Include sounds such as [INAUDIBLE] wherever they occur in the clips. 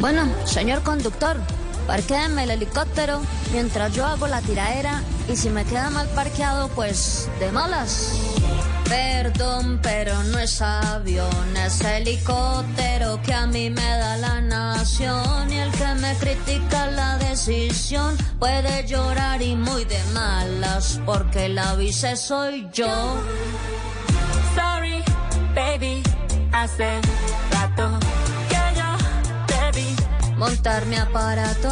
Bueno, señor conductor, parquéeme el helicóptero mientras yo hago la tiraera y si me queda mal parqueado, pues de malas. Perdón, pero no es avión, es helicóptero que a mí me da la nación y el que me critica la decisión puede llorar y muy de malas porque la vice soy yo. Sorry, baby, hace rato montar mi aparato.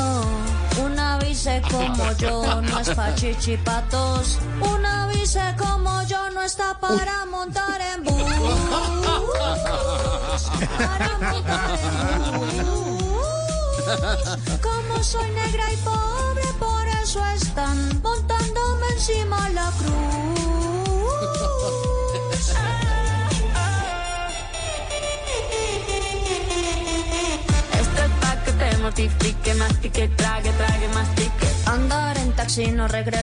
Una vice como yo no es pa' chichipatos. Una vice como yo no está para montar en bus. Para montar en bus. Como soy negra y pobre, mortifique, mastique, trague, trague, mastique. Andar en taxi no regresa.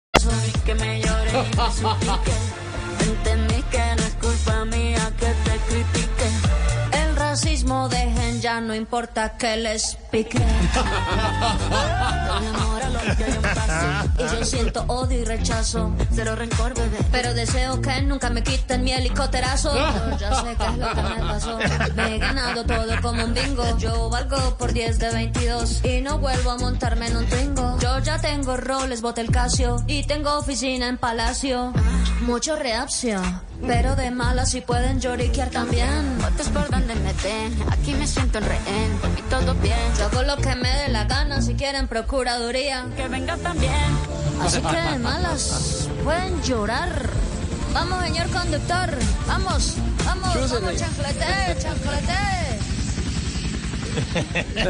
Que me llore y me suplique. Entendí que no es culpa mía que te critique. El racismo dejen ya, no importa que les pique. Y yo siento odio y rechazo. Pero deseo que nunca me quiten mi helicópterazo. Yo ya sé qué es lo que me pasó. Me he ganado todo como un bingo. Yo valgo por 10 de 22. Y no vuelvo a montarme en un Twingo. Yo ya tengo roles, bote el Casio. Y tengo oficina en Palacio. Mucho reacción. Pero de malas si pueden lloriquear también. Fotos por donde me ven. Aquí me siento en rehén. Mí todo bien. Yo hago lo que me dé la gana si quieren procuraduría. Que venga también. Así que de malas pueden llorar. Vamos, señor conductor. Vamos, vamos, vamos, chanclete, chanclete. [LAUGHS]